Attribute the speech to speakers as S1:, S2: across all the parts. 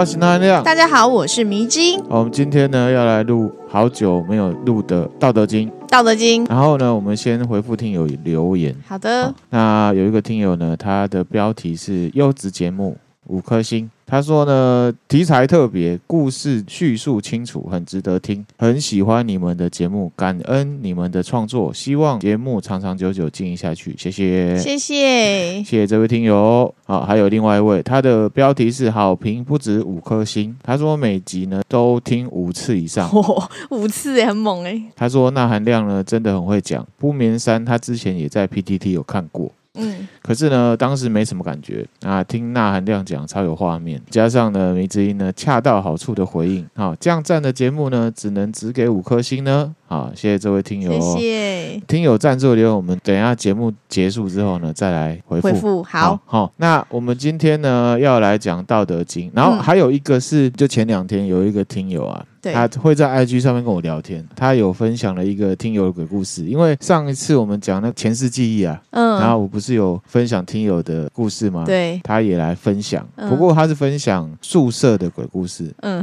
S1: 我是那含亮。
S2: 大家好，我是迷津。
S1: 我们今天呢要来录好久没有录的《道德经》。
S2: 道德经。
S1: 然后呢，我们先回复听友留言。
S2: 好的。
S1: 好，那有一个听友呢，他的标题是优质节目，五颗星。他说呢，题材特别，故事叙述清楚，很值得听，很喜欢你们的节目，感恩你们的创作，希望节目长长久久经营下去，谢谢，
S2: 谢谢，
S1: 谢谢这位听友。好，还有另外一位，他的标题是好评不止五颗星，他说每集呢都听五次以上，
S2: 哦、五次也很猛哎。
S1: 他说那含量呢真的很会讲，不眠山他之前也在 PTT 有看过。嗯，可是呢，当时没什么感觉啊。听呐喊亮讲超有画面，加上呢，迷之音呢恰到好处的回应，好，这样赞的节目呢，只能只给五颗星呢。好，谢谢这位听友，
S2: 谢谢
S1: 听友赞助留言。我们等一下节目结束之后呢，再来回复。
S2: 回复好，
S1: 好。那我们今天呢要来讲《道德经》，然后还有一个是，就前两天有一个听友啊。对他会在 IG 上面跟我聊天，他有分享了一个听友的鬼故事。因为上一次我们讲那前世记忆啊，嗯，然后我不是有分享听友的故事吗？对，他也来分享，不过他是分享宿舍的鬼故事，嗯，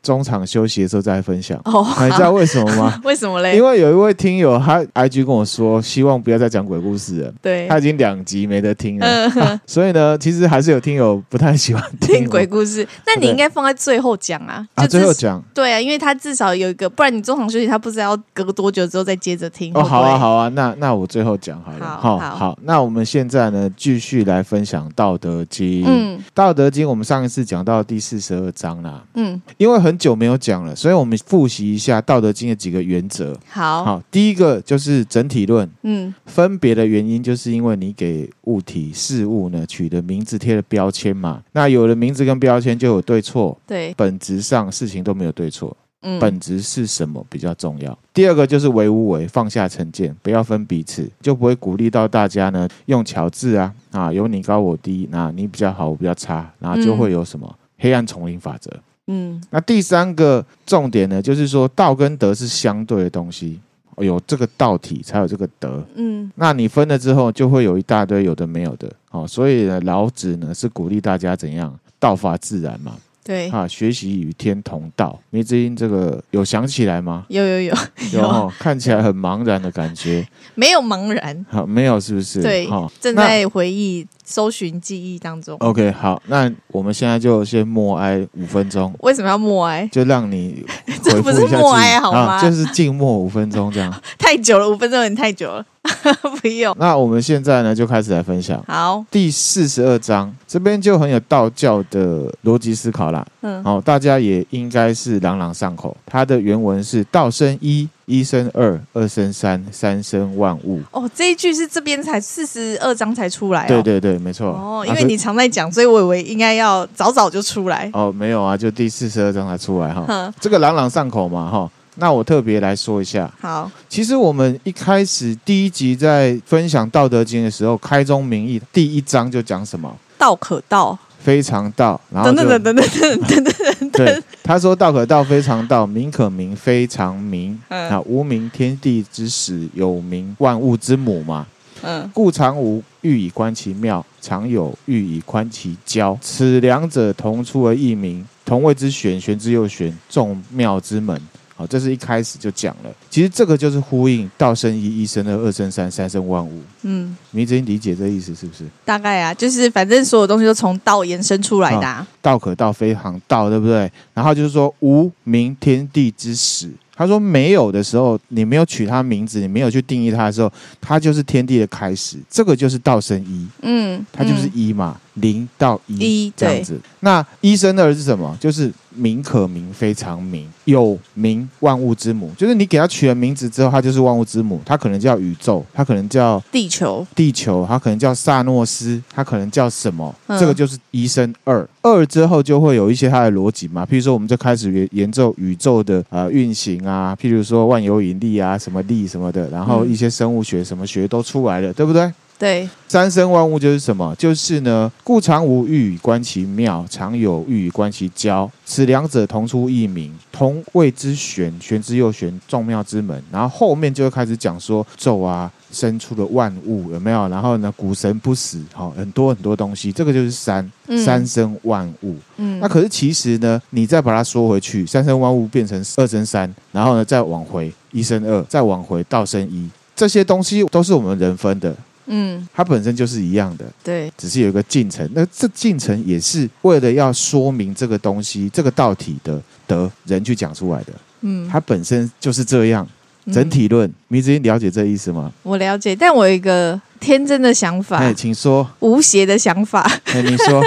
S1: 中场休息的时候再分享。哦，你知道为什么吗？
S2: 为什么嘞？
S1: 因为有一位听友他 IG 跟我说，希望不要再讲鬼故事了，对，他已经两集没得听了，嗯，所以呢，其实还是有听友不太喜欢听，
S2: 听鬼故事。那你应该放在最后讲啊，
S1: 啊，最后讲，
S2: 对啊。因为他至少有一个，不然你中场休息，他不知道要隔多久之后再接着听。
S1: 哦，好啊，好啊，那那我最后讲好了。好，好，好，那我们现在呢，继续来分享《道德经》。嗯，《道德经》我们上一次讲到第四十二章啦。嗯，因为很久没有讲了，所以我们复习一下《道德经》的几个原则。
S2: 好，
S1: 好，第一个就是整体论。嗯，分别的原因就是因为你给物体、事物呢取的名字、贴了标签嘛。那有了名字跟标签，就有对错。对，本质上事情都没有对错。嗯，本质是什么比较重要？第二个就是唯无为，放下成见，不要分彼此，就不会鼓励到大家呢用巧智啊啊，有你高我低，那你比较好，我比较差，然后就会有什么、嗯、黑暗丛林法则。嗯，那第三个重点呢，就是说道跟德是相对的东西，有这个道体才有这个德。嗯，那你分了之后，就会有一大堆有的没有的。好，所以呢，老子呢是鼓励大家怎样道法自然嘛。对啊，学习与天同道。迷之音这个有想起来吗？
S2: 有有有有，
S1: 有，看起来很茫然的感觉。
S2: 没有茫然，
S1: 好，没有是不是？
S2: 对，
S1: 好，
S2: 正在回忆、搜寻记忆当中。
S1: OK，好，那我们现在就先默哀五分钟。
S2: 为什么要默哀？
S1: 就让你
S2: 这不是默哀好吗？
S1: 啊，就是静默五分钟这样。
S2: 太久了，五分钟有点太久了。不用。
S1: 那我们现在呢，就开始来分享。好，第四十二章这边就很有道教的逻辑思考啦。嗯，好，大家也应该是朗朗上口。它的原文是“道生一，一生二，二生三，三生万物”。哦，
S2: 这一句是这边才四十二章才出来。
S1: 对对对，没错。
S2: 哦，因为你常在讲，所以我以为应该要早早就出来。
S1: 哦，没有啊，就第四十二章才出来哈。这个朗朗上口嘛，哈。那我特别来说一下，好，其实我们一开始第一集在分享《道德经》的时候，开宗明义第一章就讲什么？
S2: 道可道，
S1: 非常道。然后等等等等等等等等。对，他说：“道可道，非常道；名可名，非常名。啊，无名，天地之始；有名，万物之母嘛。嗯，故常无，欲以观其妙；常有，欲以观其交。此两者，同出而异名，同谓之玄。玄之又玄，众妙之门。”好，这是一开始就讲了。其实这个就是呼应“道生一，一生二，二生三，三生万物”。嗯，迷之音理解这意思是不是？
S2: 大概啊，就是反正所有东西都从道延伸出来的，啊。
S1: 道可道，非常道，对不对？然后就是说，无名，天地之始。他说没有的时候，你没有取他名字，你没有去定义他的时候，他就是天地的开始。这个就是道生一。嗯，它就是一嘛，零到一，一这样子。那一生二是什么？就是名可名，非常名，有名万物之母，就是你给它取了名字之后，它就是万物之母。它可能叫宇宙，它可能叫
S2: 地球，
S1: 地球，它可能叫萨诺斯，它可能叫什么？嗯、这个就是一生二二之后就会有一些它的逻辑嘛。譬如说，我们就开始研研究宇宙的呃运行啊，譬如说万有引力啊，什么力什么的，然后一些生物学什么学都出来了，对不对？
S2: 对，
S1: 三生万物就是什么？就是呢，故常无欲以观其妙，常有欲以观其徼。此两者同出异名，同谓之玄，玄之又玄，众妙之门。然后后面就会开始讲说，咒啊生出了万物，有没有？然后呢，古神不死，好、哦，很多很多东西，这个就是三，三生万物。嗯，那可是其实呢，你再把它缩回去，三生万物变成二生三，然后呢再往回一生二，再往回道生一，这些东西都是我们人分的。嗯，它本身就是一样的，
S2: 对，
S1: 只是有一个进程。那这进程也是为了要说明这个东西，这个道体的的人去讲出来的。嗯，它本身就是这样。整体论，迷之音了解这意思吗？
S2: 我了解，但我有一个天真的想法。
S1: 哎，请说。
S2: 无邪的想法。
S1: 哎，你说。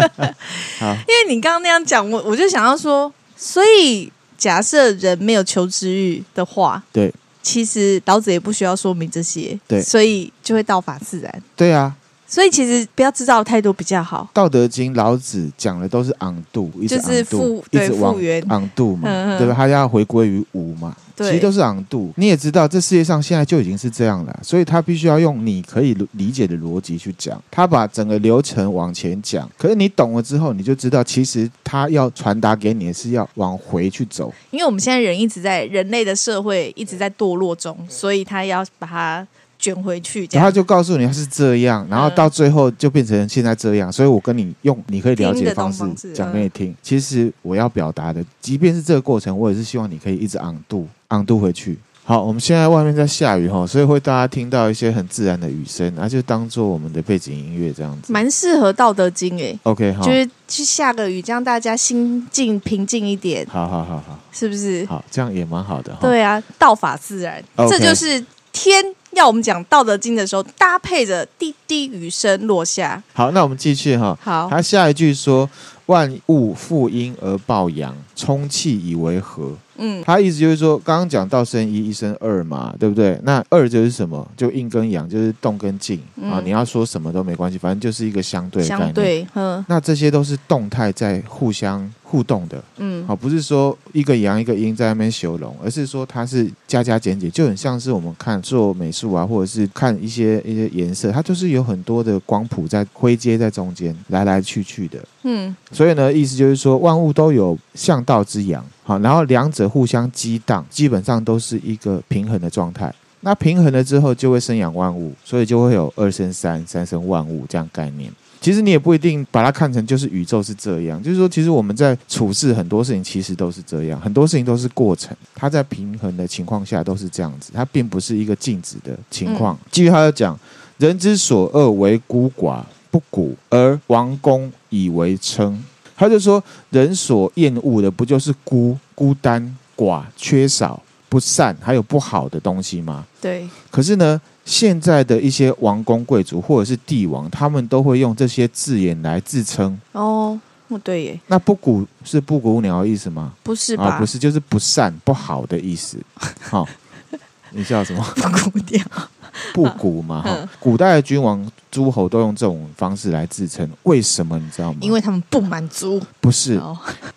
S2: 好，因为你刚刚那样讲，我我就想要说，所以假设人没有求知欲的话，
S1: 对。
S2: 其实老子也不需要说明这些，
S1: 对，
S2: 所以就会道法自然。
S1: 对啊，
S2: 所以其实不要知道太多比较好。
S1: 道德经老子讲的都是昂度，一直
S2: 就是复对复原
S1: 昂度嘛，嗯、对吧？他要回归于无嘛。其实都是昂度，你也知道，这世界上现在就已经是这样了，所以他必须要用你可以理解的逻辑去讲，他把整个流程往前讲。可是你懂了之后，你就知道，其实他要传达给你的是要往回去走。
S2: 因为我们现在人一直在人类的社会一直在堕落中，所以他要把它卷回去。
S1: 然后就告诉你他是这样，然后到最后就变成现在这样。所以我跟你用你可以了解的方式讲给你听。其实我要表达的，即便是这个过程，我也是希望你可以一直昂度。昂度回去。好，我们现在外面在下雨哈，所以会大家听到一些很自然的雨声，那就当做我们的背景音乐这样子。
S2: 蛮适合《道德经》哎。
S1: OK，好，
S2: 就是去下个雨，这样大家心境平静一点。
S1: 好好好好，
S2: 是不是？
S1: 好，这样也蛮好的。
S2: 对啊，道法自然.这就是天要我们讲《道德经》的时候，搭配着滴滴雨声落下。
S1: 好，那我们继续哈。
S2: 好，
S1: 他下一句说：“万物负阴而抱阳，充气以为和。”嗯，他意思就是说，刚刚讲道生一，一生二嘛，对不对？那二就是什么？就阴跟阳，就是动跟静、嗯、啊。你要说什么都没关系，反正就是一个相对的概念。
S2: 相对，
S1: 那这些都是动态在互相互动的。嗯，好，不是说一个阳一个阴在那边修容，而是说它是加加减减，就很像是我们看做美术啊，或者是看一些一些颜色，它就是有很多的光谱在灰阶在中间来来去去的。嗯，所以呢，意思就是说，万物都有向道之阳。好，然后两者互相激荡，基本上都是一个平衡的状态。那平衡了之后，就会生养万物，所以就会有二生三，三生万物这样概念。其实你也不一定把它看成就是宇宙是这样，就是说，其实我们在处事很多事情，其实都是这样，很多事情都是过程。它在平衡的情况下都是这样子，它并不是一个静止的情况。继续他就讲，人之所恶为孤寡不古，而王公以为称。他就说，人所厌恶的不就是孤、孤单、寡、缺少、不善，还有不好的东西吗？
S2: 对。
S1: 可是呢，现在的一些王公贵族或者是帝王，他们都会用这些字眼来自称。
S2: 哦，不对耶。
S1: 那不古是布谷鸟的意思吗？
S2: 不是吧？
S1: 啊，不是，就是不善、不好的意思。好，你叫什么？
S2: 布谷鸟。
S1: 不古嘛，哈，古代的君王、诸侯都用这种方式来自称，为什么你知道吗？
S2: 因为他们不满足。
S1: 不是，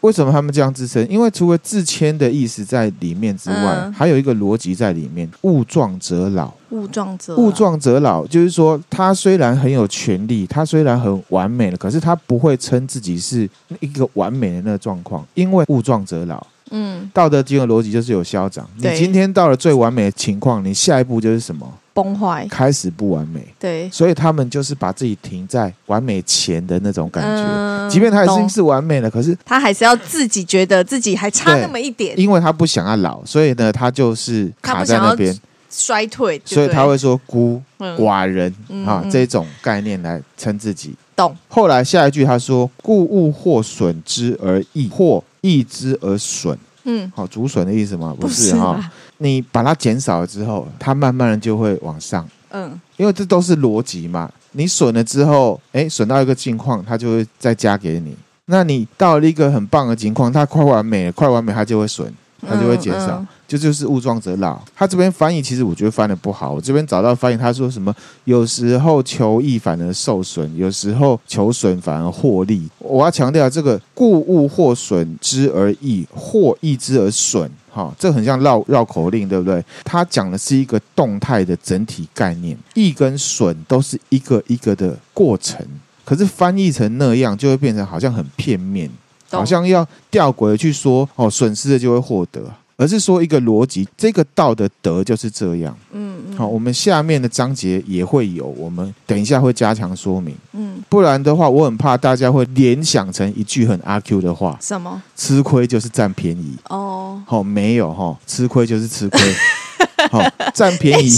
S1: 为什么他们这样自称？因为除了自谦的意思在里面之外，还有一个逻辑在里面：物壮则老。
S2: 物壮则
S1: 物壮则老，就是说，他虽然很有权力，他虽然很完美了，可是他不会称自己是一个完美的那个状况，因为物壮则老。嗯，道德经的逻辑就是有消长。你今天到了最完美的情况，你下一步就是什么？
S2: 崩坏，
S1: 开始不完美。
S2: 对，
S1: 所以他们就是把自己停在完美前的那种感觉。嗯、即便他已经是完美了，可是
S2: 他还是要自己觉得自己还差那么一点。
S1: 因为他不想要老，所以呢，他就是卡在那边
S2: 衰退。
S1: 所以他会说孤寡人、嗯、啊、嗯、这种概念来称自己。
S2: 懂。
S1: 后来下一句他说：“故物或损之而益，或益之而损。”嗯，好，竹笋的意思吗？不是哈，你把它减少了之后，它慢慢的就会往上。嗯，因为这都是逻辑嘛。你损了之后，哎，损到一个境况，它就会再加给你。那你到了一个很棒的情况，它快完美了，快完美它就会损，它就会减少。嗯嗯就就是物壮则老，他这边翻译其实我觉得翻的不好。我这边找到翻译，他说什么？有时候求益反而受损，有时候求损反而获利。我要强调这个“故物或损之而益，或益之而损”。哈，这很像绕绕口令，对不对？他讲的是一个动态的整体概念，益跟损都是一个一个的过程。可是翻译成那样，就会变成好像很片面，好像要吊诡的去说哦，损失的就会获得。而是说一个逻辑，这个道的德就是这样。嗯，嗯，好，我们下面的章节也会有，我们等一下会加强说明。嗯，不然的话，我很怕大家会联想成一句很阿 Q 的话。
S2: 什么？
S1: 吃亏就是占便宜。哦，好，没有哈，吃亏就是吃亏。好，占便宜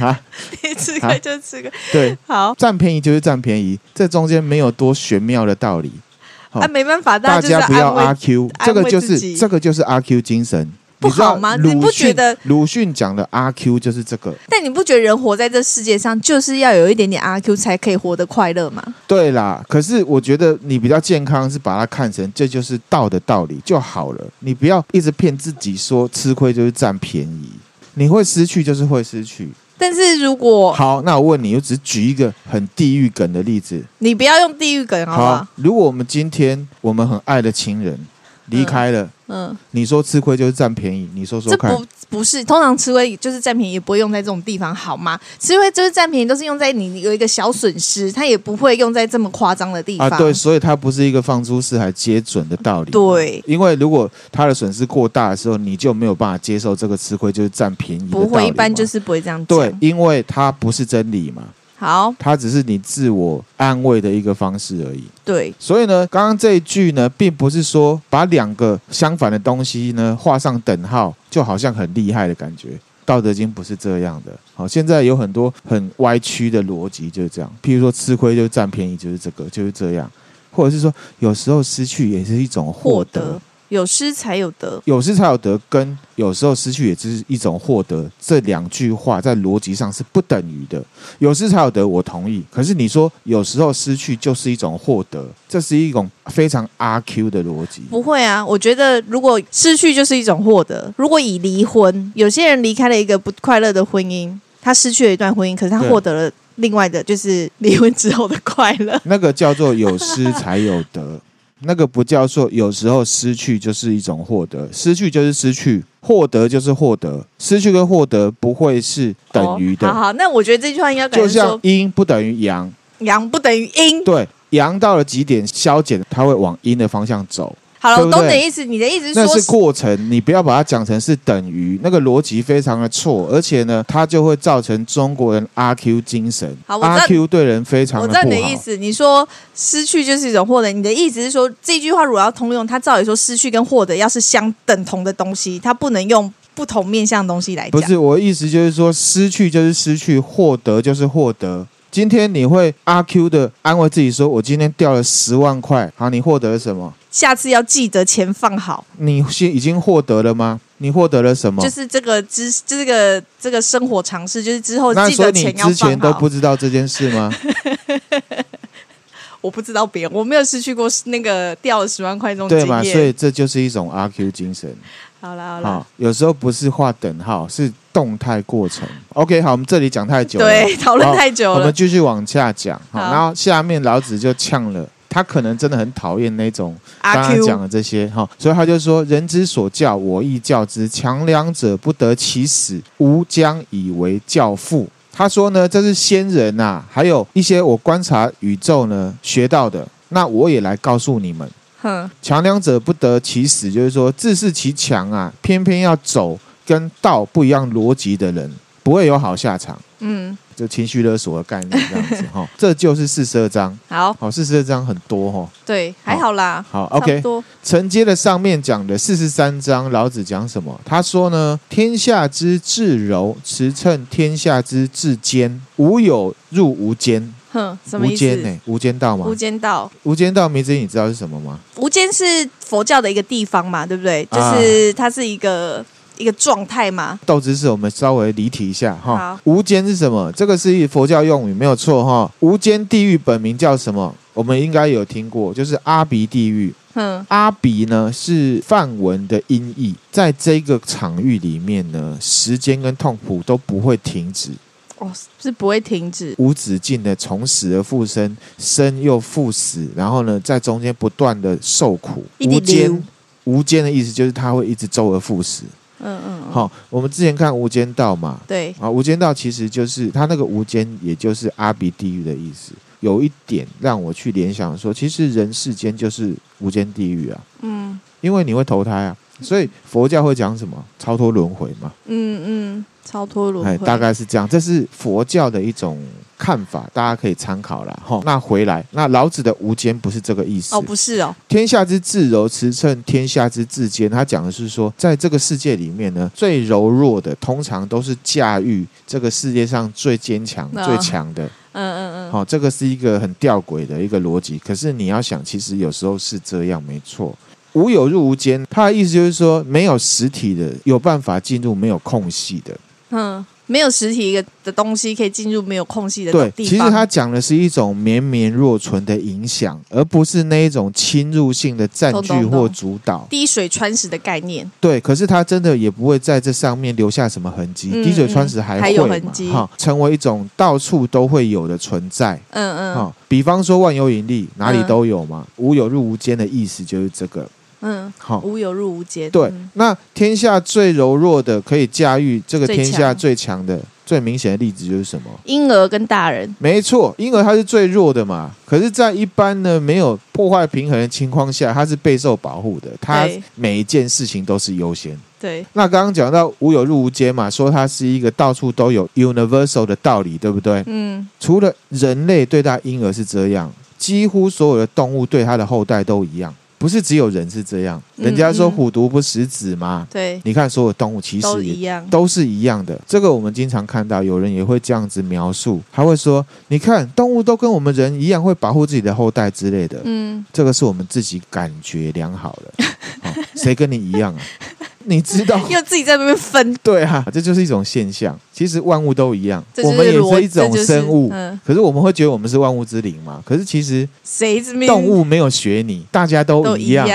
S2: 啊？你吃亏就吃亏。
S1: 对，
S2: 好，
S1: 占便宜就是占便宜，这中间没有多玄妙的道理。
S2: 啊，没办法，
S1: 大家不要阿 Q，这个就是这个就是阿 Q 精神。
S2: 不好吗？你不觉得
S1: 鲁迅讲的阿 Q 就是这个？
S2: 但你不觉得人活在这世界上，就是要有一点点阿 Q 才可以活得快乐吗？
S1: 对啦，可是我觉得你比较健康，是把它看成这就是道的道理就好了。你不要一直骗自己说吃亏就是占便宜，你会失去就是会失去。
S2: 但是如果
S1: 好，那我问你，我只举一个很地狱梗的例子，
S2: 你不要用地狱梗好不好？
S1: 好，如果我们今天我们很爱的亲人离开了。嗯嗯，你说吃亏就是占便宜，你说说看。
S2: 这不不是，通常吃亏就是占便宜，也不会用在这种地方，好吗？吃亏就是占便宜，都是用在你有一个小损失，它也不会用在这么夸张的地方。
S1: 啊，对，所以它不是一个放诸四海皆准的道理。
S2: 对，
S1: 因为如果它的损失过大的时候，你就没有办法接受这个吃亏就是占便宜。
S2: 不会，一般就是不会这样。
S1: 对，因为它不是真理嘛。
S2: 好，
S1: 它只是你自我安慰的一个方式而已。
S2: 对，所
S1: 以呢，刚刚这一句呢，并不是说把两个相反的东西呢画上等号，就好像很厉害的感觉。《道德经》不是这样的。好，现在有很多很歪曲的逻辑就是这样。譬如说，吃亏就占便宜，就是这个，就是这样。或者是说，有时候失去也是一种获得。获得
S2: 有失才有得，
S1: 有失才有得，跟有时候失去也是一种获得。这两句话在逻辑上是不等于的。有失才有得，我同意。可是你说有时候失去就是一种获得，这是一种非常阿 Q 的逻辑。
S2: 不会啊，我觉得如果失去就是一种获得，如果以离婚，有些人离开了一个不快乐的婚姻，他失去了一段婚姻，可是他获得了另外的，就是离婚之后的快乐。
S1: 那个叫做有失才有得。那个不叫做，有时候失去就是一种获得，失去就是失去，获得就是获得，失去跟获得不会是等于的。
S2: 哦、好好，那我觉得这句话应该
S1: 就像阴不等于阳，
S2: 阳不等于阴。
S1: 对，阳到了极点消减，它会往阴的方向走。
S2: 好了，我懂你的意思。你的意思是说，
S1: 那是过程，你不要把它讲成是等于，那个逻辑非常的错，而且呢，它就会造成中国人阿 Q 精神。好，阿 Q 对人非常的不好。
S2: 我知道你的意思。你说失去就是一种获得，你的意思是说，这句话如果要通用，它照理说失去跟获得要是相等同的东西，它不能用不同面向的东西来讲。
S1: 不是，我的意思就是说，失去就是失去，获得就是获得。今天你会阿 Q 的安慰自己说：“我今天掉了十万块，好，你获得了什么？
S2: 下次要记得钱放好。
S1: 你先已经获得了吗？你获得了什么？
S2: 就是这个知，这个这个生活常识，就是之后记得钱要放好。
S1: 你之前都不知道这件事吗？
S2: 我不知道别人，我没有失去过那个掉了十万块这种
S1: 对吗？所以这就是一种阿 Q 精神。
S2: 好了好了，
S1: 有时候不是画等号，是动态过程。OK，好，我们这里讲太久了，
S2: 对，讨论太久了，
S1: 我们继续往下讲。好，然后下面老子就呛了，他可能真的很讨厌那种刚刚讲的这些哈，所以他就说：“人之所教，我亦教之。强梁者不得其死，吾将以为教父。”他说呢，这是先人呐、啊，还有一些我观察宇宙呢学到的，那我也来告诉你们。强梁者不得其死，就是说自恃其强啊，偏偏要走跟道不一样逻辑的人，不会有好下场。嗯，就情绪勒索的概念这样子 哈，这就是四十二章。
S2: 好，
S1: 好，四十二章很多哈。
S2: 对，还好啦。
S1: 好，OK。承接了上面讲的四十三章，老子讲什么？他说呢，天下之至柔，驰骋天下之至坚，无有入无间。
S2: 哼，什么意思？无间呢？
S1: 无间道吗？
S2: 无间道，
S1: 无间道，名字你知道是什么吗？
S2: 无间是佛教的一个地方嘛，对不对？就是它是一个、啊、一个状态吗。
S1: 豆知识，我们稍微离题一下哈。无间是什么？这个是佛教用语，没有错哈。无间地狱本名叫什么？我们应该有听过，就是阿鼻地狱。嗯，阿鼻呢是梵文的音译，在这个场域里面呢，时间跟痛苦都不会停止。
S2: 哦，是不会停止，
S1: 无止境的从死而复生，生又复死，然后呢，在中间不断的受苦。无间，无间的意思就是他会一直周而复始。嗯嗯，好、哦，我们之前看《无间道》嘛，
S2: 对，
S1: 啊，《无间道》其实就是它那个无间，也就是阿鼻地狱的意思。有一点让我去联想说，其实人世间就是无间地狱啊。嗯，因为你会投胎啊，所以佛教会讲什么超脱轮回嘛。
S2: 嗯嗯，超脱轮回，
S1: 大概是这样，这是佛教的一种看法，大家可以参考了哈。那回来，那老子的无间不是这个意思
S2: 哦，不是哦。
S1: 天下之至柔，驰骋天下之至坚。他讲的是说，在这个世界里面呢，最柔弱的通常都是驾驭这个世界上最坚强、哦、最强的。嗯嗯嗯，好，这个是一个很吊诡的一个逻辑。可是你要想，其实有时候是这样，没错。无有入无间，他的意思就是说，没有实体的有办法进入没有空隙的。嗯。
S2: 没有实体一个的东西可以进入没有空隙的。
S1: 对，其实他讲的是一种绵绵若存的影响，而不是那一种侵入性的占据或主导。
S2: 滴水穿石的概念。
S1: 对，可是他真的也不会在这上面留下什么痕迹。嗯、滴水穿石还会
S2: 还有痕迹，
S1: 哈，成为一种到处都会有的存在。嗯嗯，哈，比方说万有引力，哪里都有嘛。嗯、无有入无间的意思就是这个。
S2: 嗯，好，无有入无间。
S1: 对，那天下最柔弱的可以驾驭这个天下最强的，最明显的例子就是什么？
S2: 婴儿跟大人。
S1: 没错，婴儿他是最弱的嘛。可是，在一般呢没有破坏平衡的情况下，他是备受保护的。他每一件事情都是优先。
S2: 对。
S1: 那刚刚讲到无有入无间嘛，说它是一个到处都有 universal 的道理，对不对？嗯。除了人类对待婴儿是这样，几乎所有的动物对他的后代都一样。不是只有人是这样，人家说虎毒不食子嘛。对、嗯，你看所有动物其实
S2: 都一样，
S1: 都是一样的。这个我们经常看到，有人也会这样子描述，他会说：“你看，动物都跟我们人一样，会保护自己的后代之类的。”嗯，这个是我们自己感觉良好的。哦、谁跟你一样啊？你知道，
S2: 又自己在那边分，
S1: 对啊，这就是一种现象。其实万物都一样，我们也是一种生物，就是嗯、可是我们会觉得我们是万物之灵嘛？可是其实谁动物没有学你，大家都一样，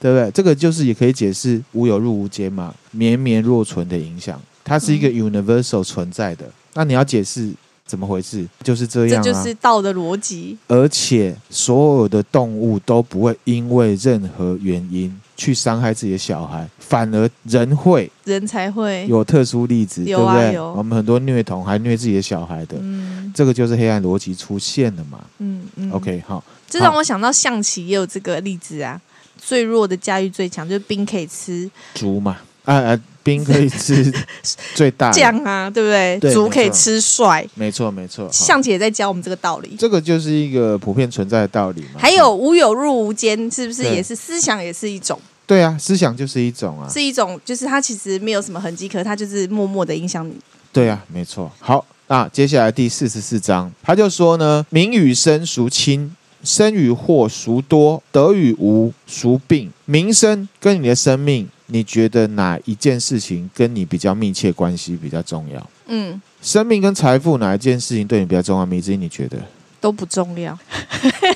S1: 对不对？这个就是也可以解释无有入无间嘛，绵绵若存的影响，它是一个 universal 存在的。嗯、那你要解释怎么回事？就是这样、啊，
S2: 这就是道的逻辑。
S1: 而且所有的动物都不会因为任何原因。去伤害自己的小孩，反而人会，
S2: 人才会有
S1: 特殊例子，
S2: 有啊、
S1: 对不对？
S2: 有。
S1: 我们很多虐童还虐自己的小孩的，嗯，这个就是黑暗逻辑出现了嘛，嗯嗯，OK，好，
S2: 这让我想到象棋也有这个例子啊，最弱的驾驭最强，就是兵可以吃
S1: 卒嘛，啊啊，兵可以吃 最大
S2: 将啊，对不对？对卒可以吃帅，
S1: 没错没错，
S2: 象棋也在教我们这个道理，
S1: 这个就是一个普遍存在的道理嘛。
S2: 还有无有入无间，是不是也是思想也是一种？
S1: 对啊，思想就是一种啊，
S2: 是一种，就是它其实没有什么痕迹，可它就是默默的影响你。
S1: 对啊，没错。好，那接下来第四十四章，他就说呢：名与生孰轻？生与祸孰多？得与无孰病？名声跟你的生命，你觉得哪一件事情跟你比较密切关系比较重要？嗯，生命跟财富哪一件事情对你比较重要？米子，你觉得？
S2: 都不重要。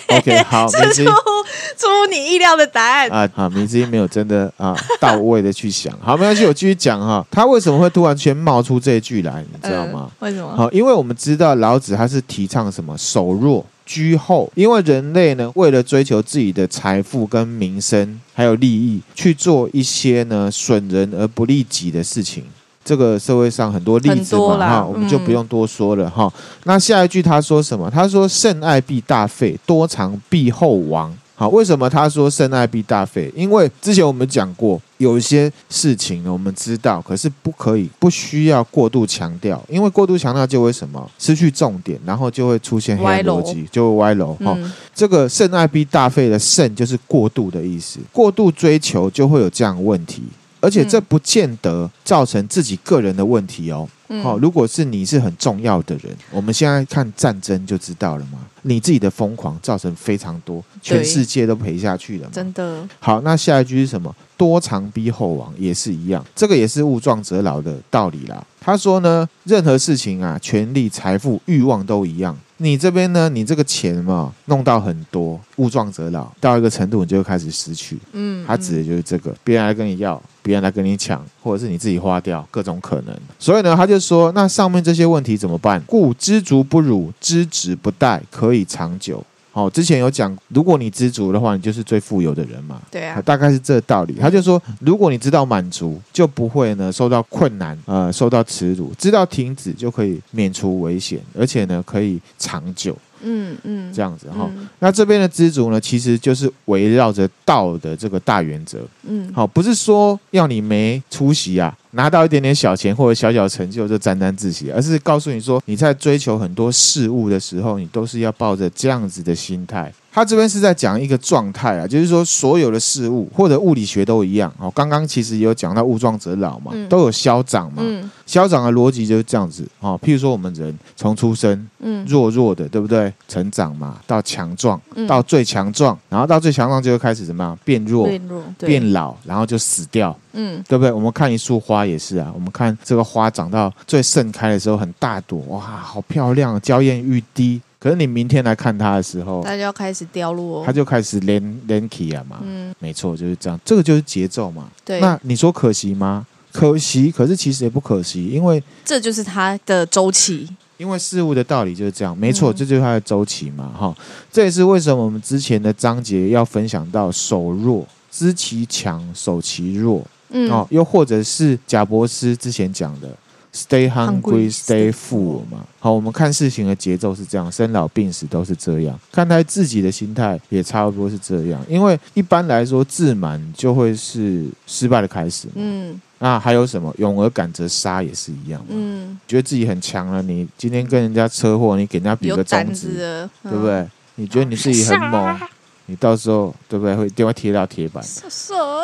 S1: OK，好，
S2: 这出出乎你意料的答案
S1: 啊！好，明之没有真的啊到位的去想。好，没关系，我继续讲哈。他为什么会突然间冒出这一句来？你知道吗？
S2: 呃、为什么？
S1: 好，因为我们知道老子他是提倡什么守弱居后，因为人类呢为了追求自己的财富跟名声还有利益，去做一些呢损人而不利己的事情。这个社会上很多例子嘛，哈，我们就不用多说了哈。那下一句他说什么？他说：“甚爱必大费，多藏必厚亡。”好，为什么他说“甚爱必大费”？因为之前我们讲过，有一些事情呢，我们知道，可是不可以、不需要过度强调，因为过度强调就会什么？失去重点，然后就会出现黑暗逻辑，就会歪楼。哈，这个“甚爱必大费”的“甚”就是过度的意思，过度追求就会有这样的问题。而且这不见得造成自己个人的问题哦。好、嗯，如果是你是很重要的人，我们现在看战争就知道了嘛。你自己的疯狂造成非常多，全世界都赔下去了嘛。
S2: 真的。
S1: 好，那下一句是什么？多藏必后亡，也是一样。这个也是物壮则老的道理啦。他说呢，任何事情啊，权力、财富、欲望都一样。你这边呢，你这个钱嘛，弄到很多，物壮则老，到一个程度你就会开始失去。嗯，他指的就是这个，别人来跟你要，别人来跟你抢，或者是你自己花掉，各种可能。所以呢，他就说，那上面这些问题怎么办？故知足不辱，知止不殆，可以长久。哦，之前有讲，如果你知足的话，你就是最富有的人嘛。
S2: 对啊，
S1: 大概是这个道理。他就说，如果你知道满足，就不会呢受到困难，呃，受到耻辱；知道停止，就可以免除危险，而且呢可以长久。嗯嗯，这样子哈。嗯、那这边的知足呢，其实就是围绕着道的这个大原则。嗯，好，不是说要你没出息啊，拿到一点点小钱或者小小成就就沾沾自喜，而是告诉你说，你在追求很多事物的时候，你都是要抱着这样子的心态。他这边是在讲一个状态啊，就是说所有的事物或者物理学都一样哦。刚刚其实也有讲到物壮则老嘛，嗯、都有消长嘛。嗯、消长的逻辑就是这样子哦。譬如说我们人从出生，嗯，弱弱的，对不对？成长嘛，到强壮，到最强壮，然后到最强壮就会开始怎么样？变弱，变弱，变老，然后就死掉。嗯，对不对？我们看一束花也是啊，我们看这个花长到最盛开的时候很大朵，哇，好漂亮，娇艳欲滴。可是你明天来看它的时候，
S2: 它就要开始掉落，
S1: 它就开始连连起啊嘛。嗯，没错，就是这样。这个就是节奏嘛。对。那你说可惜吗？可惜，可是其实也不可惜，因为
S2: 这就是它的周期。
S1: 因为事物的道理就是这样，没错，这就是它的周期嘛。哈，这也是为什么我们之前的章节要分享到手弱，知其强，守其弱。嗯。哦，又或者是贾博斯之前讲的。Stay hungry, stay full 嘛。好，我们看事情的节奏是这样，生老病死都是这样。看待自己的心态也差不多是这样。因为一般来说，自满就会是失败的开始。嗯，那还有什么？勇而敢则杀也是一样。嗯，觉得自己很强了，你今天跟人家车祸，你给人家比个中指，对不对？你觉得你自己很猛。你到时候对不对？会电话贴到铁板。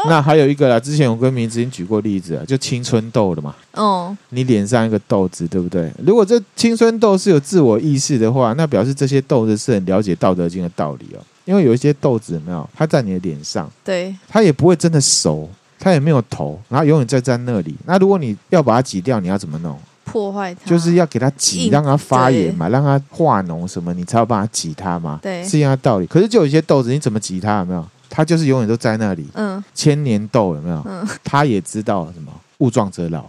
S1: 那还有一个啦，之前我跟明子已经举过例子啊，就青春痘的嘛。哦。你脸上一个痘子，对不对？如果这青春痘是有自我意识的话，那表示这些痘子是很了解《道德经》的道理哦。因为有一些痘子有没有？它在你的脸上，对，它也不会真的熟，它也没有头，然后永远在在那里。那如果你要把它挤掉，你要怎么弄？
S2: 破坏它，
S1: 就是要给它挤，让它发炎嘛，让它化脓什么，你才要帮它挤它嘛。对，是一样的道理。可是就有一些豆子，你怎么挤它？有没有？它就是永远都在那里。嗯，千年豆有没有？嗯，它也知道什么？物壮则老。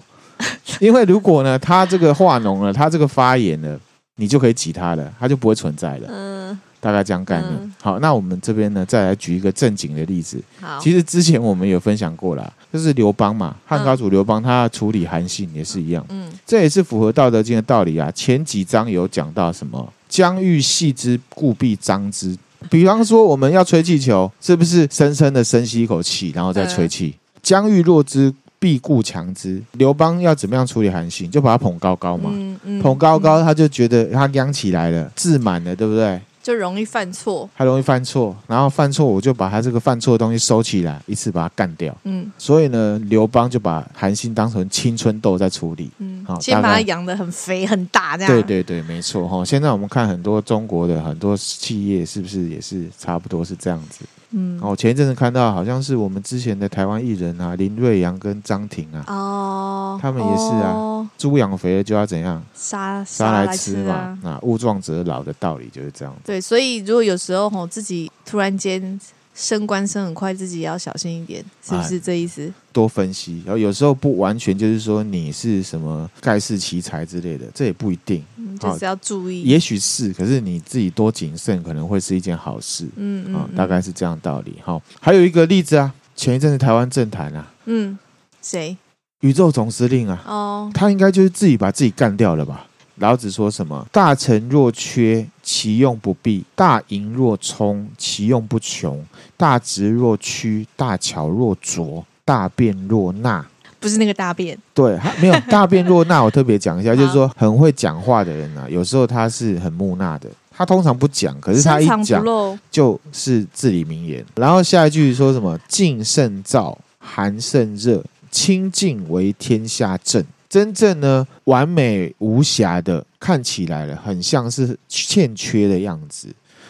S1: 因为如果呢，它这个化脓了，它这个发炎了，你就可以挤它了，它就不会存在了。嗯。大概这样概念。嗯、好，那我们这边呢，再来举一个正经的例子。好，其实之前我们有分享过啦，就是刘邦嘛，汉高祖刘邦，他处理韩信也是一样。嗯，这也是符合《道德经》的道理啊。前几章有讲到什么？将欲细之，故必张之。比方说，我们要吹气球，是不是深深的深吸一口气，然后再吹气？将欲弱之，必固强之。刘邦要怎么样处理韩信？就把他捧高高嘛，嗯嗯、捧高高，他就觉得他扬起来了，自满了，对不对？
S2: 就容易犯错，
S1: 他容易犯错，然后犯错，我就把他这个犯错的东西收起来，一次把他干掉。嗯，所以呢，刘邦就把韩信当成青春痘在处理。嗯，
S2: 好，先把它养得很肥很大，这样。
S1: 对对对，没错哈。现在我们看很多中国的很多企业，是不是也是差不多是这样子？嗯，哦，前一阵子看到好像是我们之前的台湾艺人啊，林瑞阳跟张庭啊，哦，他们也是啊，哦、猪养肥了就要怎样杀杀来吃嘛，啊，物壮则老的道理就是这样
S2: 子。对，所以如果有时候吼自己突然间。升官升很快，自己也要小心一点，是不是这意思？
S1: 多分析，然后有时候不完全就是说你是什么盖世奇才之类的，这也不一定，
S2: 嗯、就是要注意。
S1: 也许是，可是你自己多谨慎，可能会是一件好事。嗯嗯，嗯，大概是这样道理。好，还有一个例子啊，前一阵子台湾政坛啊，
S2: 嗯，谁？
S1: 宇宙总司令啊，哦，他应该就是自己把自己干掉了吧？老子说什么？大成若缺，其用不弊；大盈若冲，其用不穷；大直若屈，大巧若拙，大辩若讷。
S2: 不是那个大便，
S1: 对，没有 大辩若讷。我特别讲一下，就是说很会讲话的人啊，有时候他是很木讷的。他通常不讲，可是他一讲就是至理名言。然后下一句说什么？静胜燥，寒胜热，清静为天下正。真正呢，完美无瑕的看起来了，很像是欠缺的样子，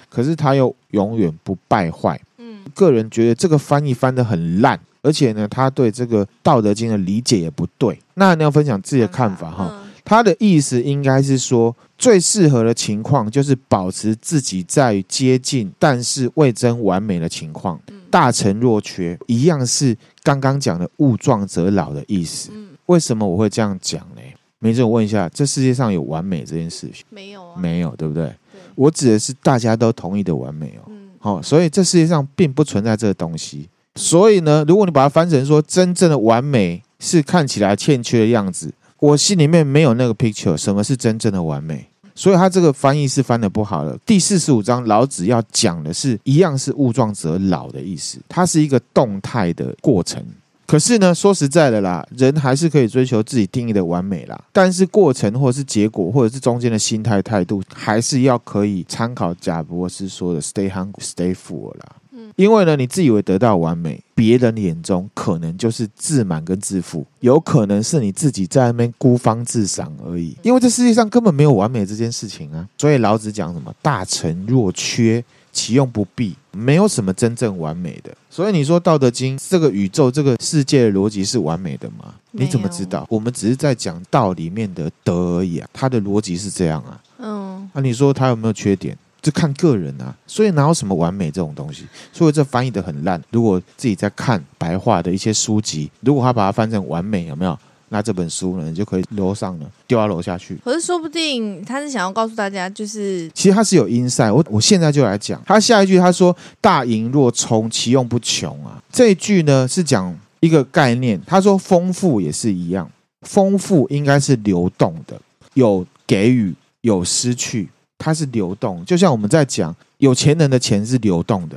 S1: 可是他又永远不败坏。嗯，个人觉得这个翻译翻得很烂，而且呢，他对这个《道德经》的理解也不对。那你要分享自己的看法哈。他的意思应该是说，最适合的情况就是保持自己在接近，但是未臻完美的情况。大成若缺，一样是刚刚讲的“物壮则老”的意思。为什么我会这样讲呢？梅子，我问一下，这世界上有完美这件事情？
S2: 没有啊，
S1: 没有，对不对？对，我指的是大家都同意的完美哦。好，所以这世界上并不存在这个东西。所以呢，如果你把它翻成说，真正的完美是看起来欠缺的样子。我心里面没有那个 picture，什么是真正的完美？所以他这个翻译是翻得不好的。第四十五章，老子要讲的是一样是物壮则老的意思，它是一个动态的过程。可是呢，说实在的啦，人还是可以追求自己定义的完美啦。但是过程或者是结果，或者是中间的心态态度，还是要可以参考贾博士说的 “stay hungry, stay full” 啦。因为呢，你自以为得到完美，别人眼中可能就是自满跟自负，有可能是你自己在那边孤芳自赏而已。因为这世界上根本没有完美这件事情啊。所以老子讲什么“大成若缺，其用不弊”，没有什么真正完美的。所以你说《道德经》这个宇宙、这个世界的逻辑是完美的吗？你怎么知道？我们只是在讲道里面的德而已啊。它的逻辑是这样啊。嗯。那你说它有没有缺点？就看个人啊，所以哪有什么完美这种东西？所以这翻译的很烂。如果自己在看白话的一些书籍，如果他把它翻成完美，有没有？那这本书呢，你就可以楼上了，丢到楼下去。
S2: 可是说不定他是想要告诉大家，就是
S1: 其实他是有 insight。我我现在就来讲，他下一句他说“大盈若冲，其用不穷”啊。这一句呢是讲一个概念。他说丰富也是一样，丰富应该是流动的，有给予，有失去。它是流动，就像我们在讲有钱人的钱是流动的，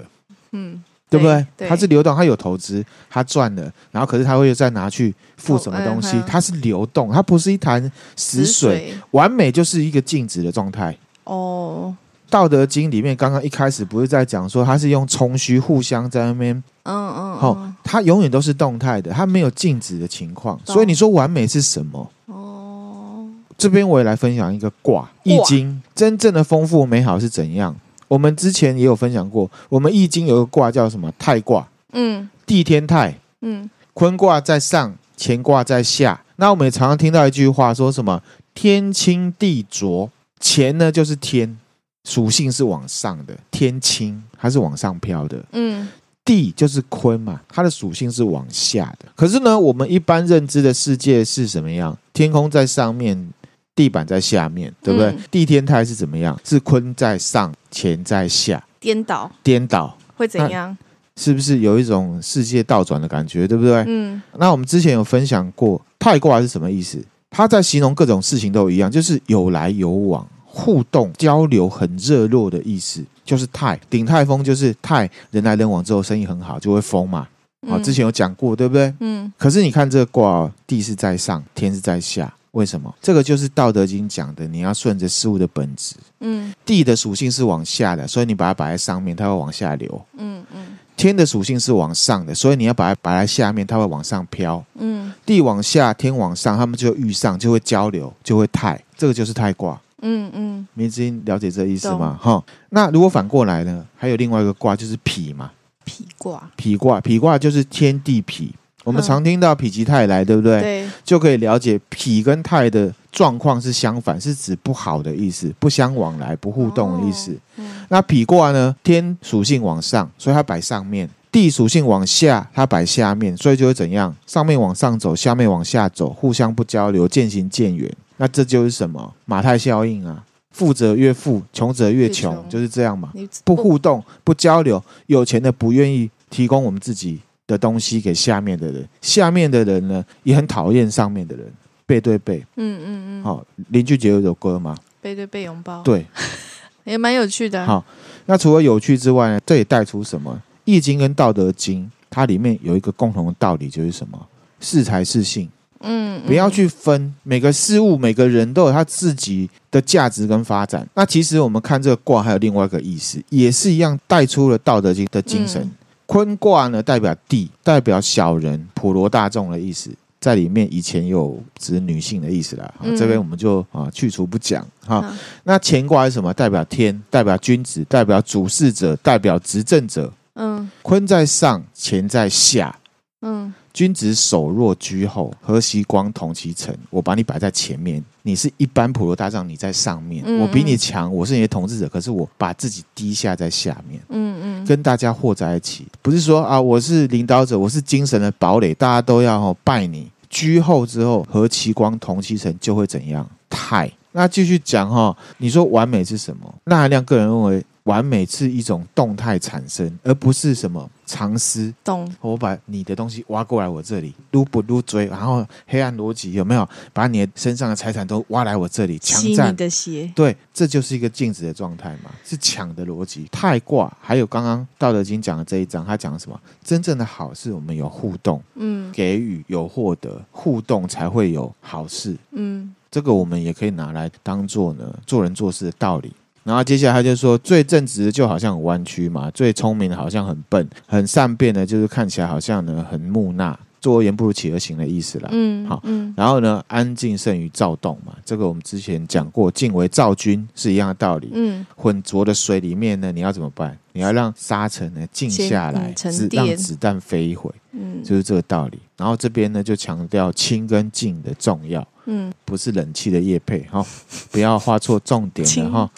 S1: 嗯，对不对？它是流动，它有投资，它赚了，然后可是它会再拿去付什么东西？它是流动，它不是一潭死水。完美就是一个静止的状态。哦，《道德经》里面刚刚一开始不是在讲说它是用冲虚互相在那边，嗯嗯，好，它永远都是动态的，它没有静止的情况。所以你说完美是什么？哦这边我也来分享一个卦，《易经》真正的丰富美好是怎样？我们之前也有分享过，我们《易经》有个卦叫什么？泰卦。嗯，地天泰。嗯，坤卦在上，乾卦在下。那我们也常常听到一句话，说什么？天清地浊。乾呢就是天，属性是往上的，天清它是往上飘的。嗯，地就是坤嘛，它的属性是往下的。可是呢，我们一般认知的世界是什么样？天空在上面。地板在下面，对不对？嗯、地天泰是怎么样？是坤在上，乾在下，
S2: 颠倒，
S1: 颠倒
S2: 会怎样？
S1: 是不是有一种世界倒转的感觉？对不对？嗯。那我们之前有分享过，泰卦是什么意思？它在形容各种事情都一样，就是有来有往、互动、交流很热络的意思，就是泰。鼎泰丰就是泰，人来人往之后，生意很好，就会疯嘛。啊、嗯，之前有讲过，对不对？嗯。可是你看这个卦，地是在上，天是在下。为什么？这个就是《道德经》讲的，你要顺着事物的本质。嗯，地的属性是往下的，所以你把它摆在上面，它会往下流。嗯嗯。天的属性是往上的，所以你要把它摆在下面，它会往上飘。嗯。地往下，天往上，他们就遇上，就会交流，就会泰。这个就是泰卦。嗯嗯。明知音了解这个意思吗？哈。那如果反过来呢？还有另外一个卦就是否嘛。
S2: 否卦。
S1: 否卦，否卦就是天地否。我们常听到否极泰来，对不对？对，就可以了解否跟泰的状况是相反，是指不好的意思，不相往来、不互动的意思。哦嗯、那否卦呢？天属性往上，所以它摆上面；地属性往下，它摆下面，所以就会怎样？上面往上走，下面往下走，互相不交流，渐行渐远。那这就是什么？马太效应啊！富者越富，穷者越穷，越穷就是这样嘛。不互动、不交流，有钱的不愿意提供我们自己。的东西给下面的人，下面的人呢也很讨厌上面的人，背对背。嗯嗯嗯。好，林俊杰有首歌吗？
S2: 背对背拥抱。
S1: 对，
S2: 也蛮有趣的。
S1: 好，那除了有趣之外呢，这也带出什么？《易经》跟《道德经》，它里面有一个共同的道理，就是什么？适才适性。嗯，不要去分每个事物，每个人都有他自己的价值跟发展。那其实我们看这个卦，还有另外一个意思，也是一样带出了《道德经》的精神。嗯坤卦呢，代表地，代表小人、普罗大众的意思，在里面以前有指女性的意思啦。嗯、这边我们就啊去除不讲哈。好那乾卦是什么？代表天，代表君子，代表主事者，代表执政者。嗯，坤在上，乾在下，
S2: 嗯，
S1: 君子守弱居后，和其光同其尘。我把你摆在前面，你是一般普罗大众，你在上面，嗯嗯，我比你强，我是你的统治者，可是我把自己低下在下面，嗯嗯，跟大家和在一起，不是说啊，我是领导者，我是精神的堡垒，大家都要、哦、拜你。居后之后，和其光同其尘，就会怎样？太。那继续讲哈、哦，你说完美是什么？那含亮个人认为。完美是一种动态产生，而不是什么藏私。
S2: 懂。
S1: 我把你的东西挖过来我这里，撸不撸追，然后黑暗逻辑有没有？把你的身上的财产都挖来我这里，强占
S2: 你的鞋。
S1: 对，这就是一个静止的状态嘛，是抢的逻辑。太卦还有刚刚《道德经》讲的这一章，他讲什么？真正的好是我们有互动，嗯，给予有获得，互动才会有好事，嗯，这个我们也可以拿来当做呢做人做事的道理。然后接下来他就说，最正直的就好像很弯曲嘛，最聪明的好像很笨，很善变的，就是看起来好像呢很木讷，坐而言不如起而行的意思啦。嗯，好，嗯，然后呢，安静胜于躁动嘛，这个我们之前讲过，静为躁君是一样的道理。嗯，浑浊的水里面呢，你要怎么办？你要让沙尘呢静下来，让子弹飞一回。嗯，就是这个道理。然后这边呢就强调清跟静的重要。嗯，不是冷气的叶配哈，不要画错重点了哈。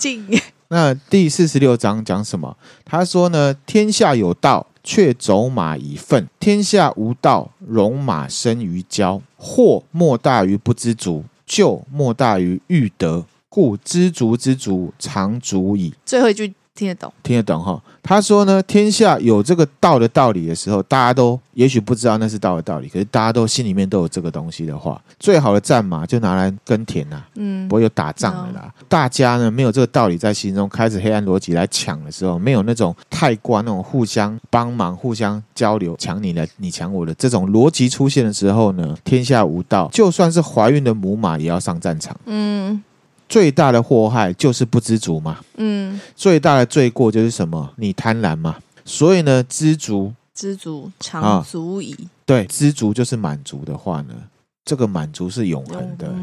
S1: 那第四十六章讲什么？他说呢，天下有道，却走马以粪；天下无道，戎马生于郊。祸莫大于不知足，咎莫大于欲得。故知足之足，常足矣。
S2: 最后一句。听得懂，
S1: 听得懂哈。他说呢，天下有这个道的道理的时候，大家都也许不知道那是道的道理，可是大家都心里面都有这个东西的话，最好的战马就拿来耕田呐、啊，嗯，不会有打仗的啦。嗯、大家呢没有这个道理在心中，开始黑暗逻辑来抢的时候，没有那种泰卦那种互相帮忙、互相交流、抢你的、你抢我的这种逻辑出现的时候呢，天下无道，就算是怀孕的母马也要上战场，嗯。最大的祸害就是不知足嘛，嗯，最大的罪过就是什么？你贪婪嘛，所以呢，知足，
S2: 知足常足矣。
S1: 啊，对，知足就是满足的话呢，这个满足是永恒的。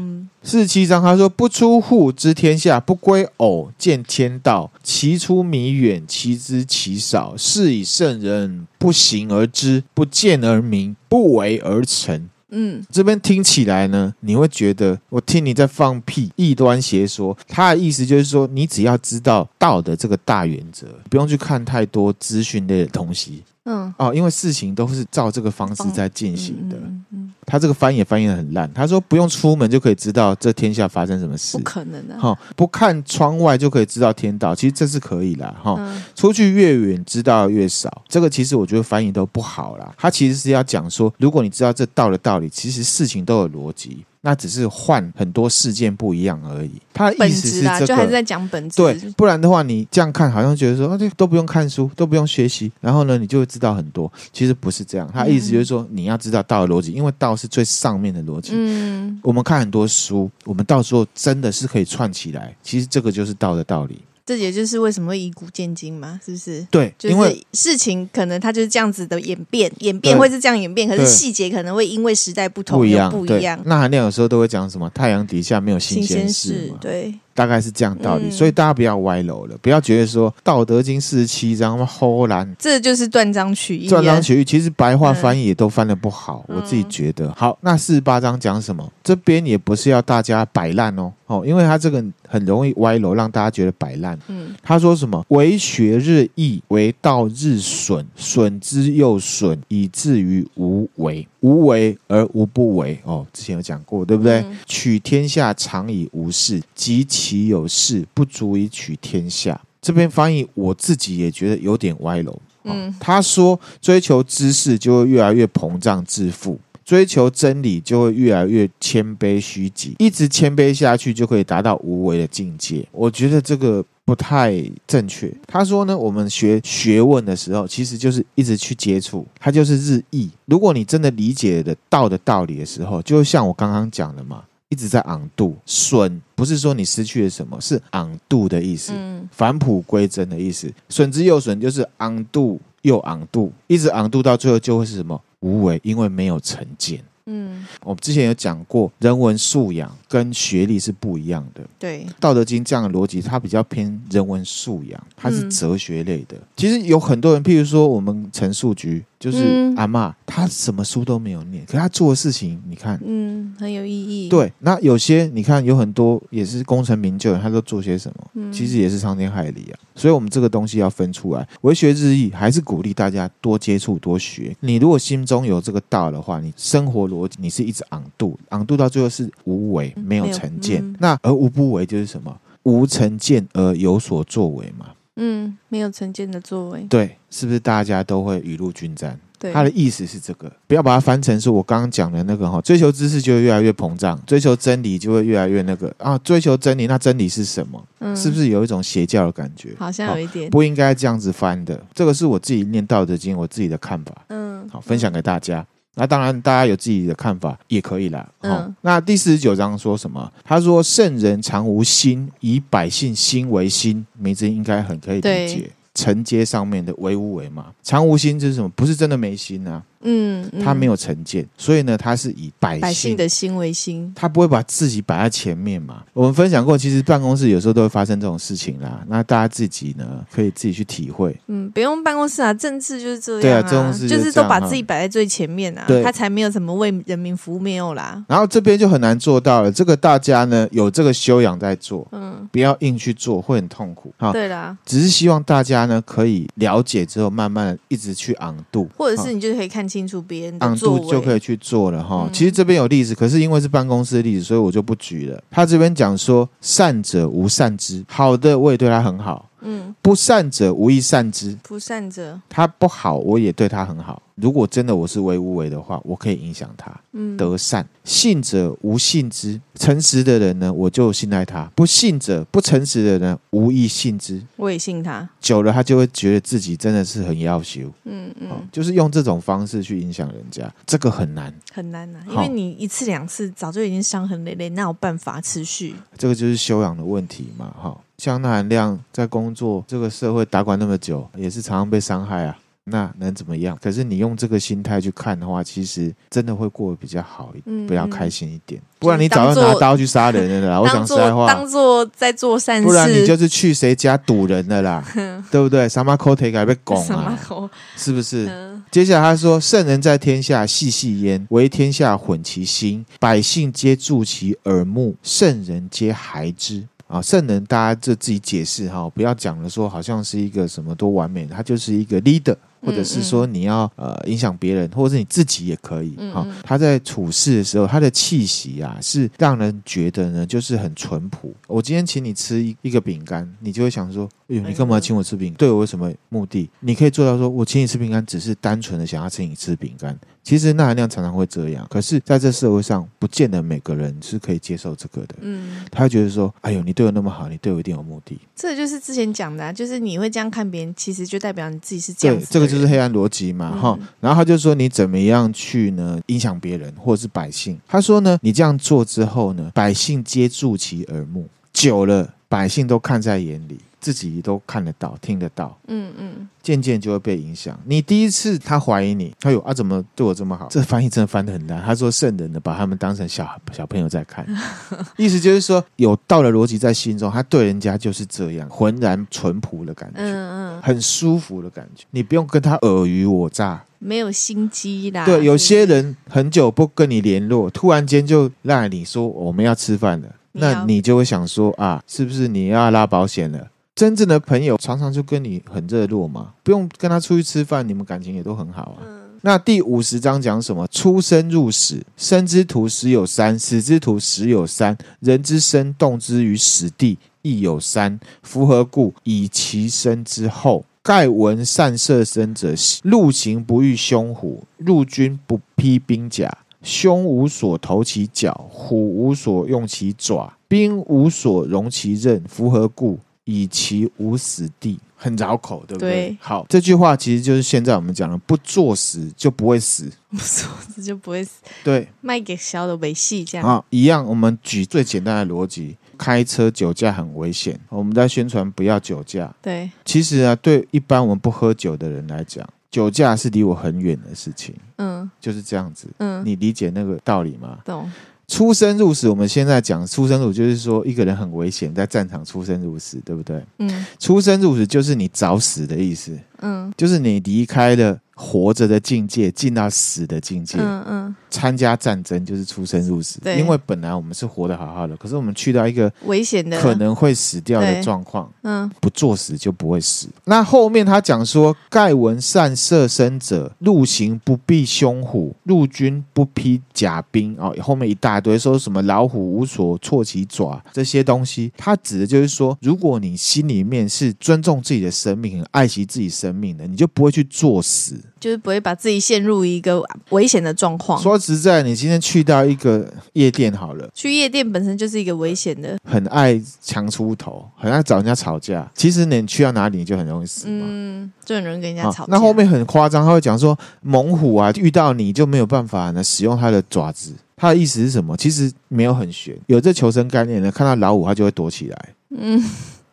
S1: 四十七章他说：“不出户知天下，不归偶见天道。其出弥远，其知其少。是以圣人不行而知，不见而明，不为而成。”嗯，这边听起来呢，你会觉得我听你在放屁，异端邪说。他的意思就是说，你只要知道道的这个大原则，不用去看太多资讯类的东西。嗯，哦，因为事情都是照这个方式在进行的。嗯，嗯，他这个翻译也翻译的很烂。他说不用出门就可以知道这天下发生什么事，
S2: 不可能的。
S1: 哈，不看窗外就可以知道天道，其实这是可以啦。哈，出去越远知道越少，这个其实我觉得翻译都不好啦。他其实是要讲说，如果你知道这道的道理，其实事情都有逻辑。那只是换很多事件不一样而已。他的意思是这个，
S2: 就还是在讲本质。
S1: 对，不然的话，你这样看好像觉得说，啊，这都不用看书，都不用学习，然后呢，你就会知道很多。其实不是这样，他意思就是说，你要知道道的逻辑，因为道是最上面的逻辑。嗯，我们看很多书，我们到时候真的是可以串起来。其实这个就是道的道理。
S2: 这也就是为什么会以古鉴今嘛，是不是？
S1: 对，
S2: 因为事情可能它就是这样子的演变，演变会是这样演变，可是细节可能会因为时代不同不一样，不一样。
S1: 那含量有时候都会讲什么？太阳底下没有新鲜事，
S2: 对。
S1: 大概是这样道理，嗯、所以大家不要歪楼了，不要觉得说《道德经》四十七章那么齁烂，
S2: 这就是断章取义。
S1: 断章取义，其实白话翻译也都翻得不好，嗯、我自己觉得。好，那四十八章讲什么？这边也不是要大家摆烂哦，哦，因为他这个很容易歪楼，让大家觉得摆烂。嗯，他说什么？为学日益，为道日损，损之又损，以至于无为。无为而无不为。哦，之前有讲过，对不对？嗯、取天下常以无事，及其有事，不足以取天下。这边翻译我自己也觉得有点歪楼。嗯，他说追求知识就会越来越膨胀自负，追求真理就会越来越谦卑虚己，一直谦卑下去就可以达到无为的境界。我觉得这个。不太正确。他说呢，我们学学问的时候，其实就是一直去接触，它就是日益。如果你真的理解的道的道理的时候，就像我刚刚讲的嘛，一直在昂度损，不是说你失去了什么，是昂度的意思，返璞归真的意思。损之又损，就是昂度又昂度，一直昂度到最后就会是什么？无为，因为没有成见。嗯，我们之前有讲过，人文素养跟学历是不一样的。
S2: 对，《
S1: 道德经》这样的逻辑，它比较偏人文素养，它是哲学类的。嗯、其实有很多人，譬如说我们陈树菊。就是阿嬷，她什么书都没有念，可她做的事情，你看，
S2: 嗯，很有意义。
S1: 对，那有些你看，有很多也是功成名就的，他都做些什么？嗯，其实也是伤天害理啊。所以，我们这个东西要分出来。为学日益，还是鼓励大家多接触、多学。你如果心中有这个道的话，你生活逻辑你是一直昂度，昂度到最后是无为，没有成见。嗯、那而无不为就是什么？无成见而有所作为嘛。
S2: 嗯，没有成见的作为。
S1: 对，是不是大家都会雨露均沾？
S2: 对，
S1: 他的意思是这个，不要把它翻成是我刚刚讲的那个哈，追求知识就会越来越膨胀，追求真理就会越来越那个啊，追求真理，那真理是什么？嗯，是不是有一种邪教的感觉？
S2: 好像有一点，
S1: 不应该这样子翻的。这个是我自己念道德经，我自己的看法。嗯，好，分享给大家。那当然，大家有自己的看法也可以啦。嗯，那第四十九章说什么？他说：“圣人常无心，以百姓心为心。”名字应该很可以理解。承接上面的为无为嘛，常无心就是什么？不是真的没心啊。嗯，他没有成见，所以呢，他是以百姓，
S2: 百姓的心为心，
S1: 他不会把自己摆在前面嘛。我们分享过，其实办公室有时候都会发生这种事情啦。那大家自己呢，可以自己去体会。
S2: 嗯，不用办公室啊，政治就是这样啊，
S1: 对啊，政治
S2: 就是都把自己摆在最前面啊，对，他才没有什么为人民服务没有啦。
S1: 然后这边就很难做到了，这个大家呢有这个修养在做，嗯，不要硬去做，会很痛苦。哈，
S2: 对啦，
S1: 只是希望大家呢可以了解之后，慢慢的一直去昂度，
S2: 或者是你就可以看清楚别人的。
S1: 度就可以去做了哈。其实这边有例子，可是因为是办公室的例子，所以我就不举了。他这边讲说，善者无善之，好的我也对他很好。嗯，不善者无亦善之，
S2: 不善者
S1: 他不好，我也对他很好。如果真的我是为无为的话，我可以影响他，嗯，得善。信者无信之，诚实的人呢，我就信赖他；不信者，不诚实的人，无意信之，
S2: 我也信他。
S1: 久了，他就会觉得自己真的是很要求，嗯嗯、哦，就是用这种方式去影响人家，这个很难，
S2: 很难、啊，因为你一次两次早就已经伤痕累累，哪有办法持续？
S1: 这个就是修养的问题嘛，哈、哦。像那含量在工作这个社会打滚那么久，也是常常被伤害啊。那能怎么样？可是你用这个心态去看的话，其实真的会过得比较好一点，嗯、比较开心一点。不然你早就拿刀去杀人了啦！我讲实在话，
S2: 当做在做善事。
S1: 不然你就是去谁家堵人的啦，对不对？什么口腿改被拱啊？是不是？嗯、接下来他说：“圣人在天下，细细焉，为天下混其心，百姓皆助其耳目，圣人皆孩之。”啊，圣人，大家就自己解释哈，不要讲了，说好像是一个什么多完美，他就是一个 leader。或者是说你要呃影响别人，或者是你自己也可以哈、嗯嗯。他在处事的时候，他的气息啊，是让人觉得呢，就是很淳朴。我今天请你吃一一个饼干，你就会想说，哎呦，你干嘛请我吃饼？对我有什么目的？你可以做到说，我请你吃饼干，只是单纯的想要请你吃饼干。其实那含量常常会这样，可是在这社会上，不见得每个人是可以接受这个的。嗯，他会觉得说，哎呦，你对我那么好，你对我一定有目的。
S2: 这就是之前讲的、啊，就是你会这样看别人，其实就代表你自己是这样子。
S1: 对，这个就是黑暗逻辑嘛，哈、嗯。然后他就说，你怎么样去呢影响别人，或者是百姓？他说呢，你这样做之后呢，百姓皆助其耳目，久了，百姓都看在眼里。自己都看得到、听得到，嗯嗯，渐渐就会被影响。你第一次他怀疑你，哎呦啊，怎么对我这么好？这翻译真的翻得很烂。他说圣人呢，把他们当成小小朋友在看，意思就是说有道的逻辑在心中，他对人家就是这样浑然淳朴的感觉，嗯嗯，很舒服的感觉。你不用跟他尔虞我诈，
S2: 没有心机啦。
S1: 对，有些人很久不跟你联络，突然间就赖你说我们要吃饭了，那你就会想说啊，是不是你要拉保险了？真正的朋友常常就跟你很热络嘛，不用跟他出去吃饭，你们感情也都很好啊。嗯、那第五十章讲什么？出生入死，生之徒死有三，死之徒死有三。人之生，动之于死地，亦有三。夫何故？以其生之厚。盖闻善射身者，入行不遇凶虎，入军不披兵甲，凶无所投其脚，虎无所用其爪，兵无所容其刃。夫何故？以其无死地，很绕口，对不对？对。好，这句话其实就是现在我们讲的，不作死就不会死，
S2: 不作死就不会死。
S1: 对，
S2: 卖给小的维系这样。
S1: 啊，一样。我们举最简单的逻辑，开车酒驾很危险，我们在宣传不要酒驾。
S2: 对，
S1: 其实啊，对一般我们不喝酒的人来讲，酒驾是离我很远的事情。嗯，就是这样子。嗯，你理解那个道理吗？
S2: 懂。
S1: 出生入死，我们现在讲出生入，就是说一个人很危险，在战场出生入死，对不对？嗯，出生入死就是你早死的意思。嗯，就是你离开了活着的境界进到死的境界。嗯嗯，参加战争就是出生入死。对，因为本来我们是活得好好的，可是我们去到一个
S2: 危险的、
S1: 可能会死掉的状况。嗯，不作死就不会死。那后面他讲说：“盖闻善射身者，陆行不避凶虎，入军不披甲兵。”哦，后面一大堆说什么老虎无所措其爪这些东西，他指的就是说，如果你心里面是尊重自己的生命、很爱惜自己生命的，你就不会去作死。
S2: 就是不会把自己陷入一个危险的状况。
S1: 说实在，你今天去到一个夜店好了，
S2: 去夜店本身就是一个危险的，
S1: 很爱强出头，很爱找人家吵架。其实你去到哪里，你就很容易死嘛。
S2: 嗯，就很容易跟人家吵架。
S1: 那后面很夸张，他会讲说猛虎啊，遇到你就没有办法呢使用它的爪子。他的意思是什么？其实没有很悬，有这求生概念的，看到老虎他就会躲起来。嗯。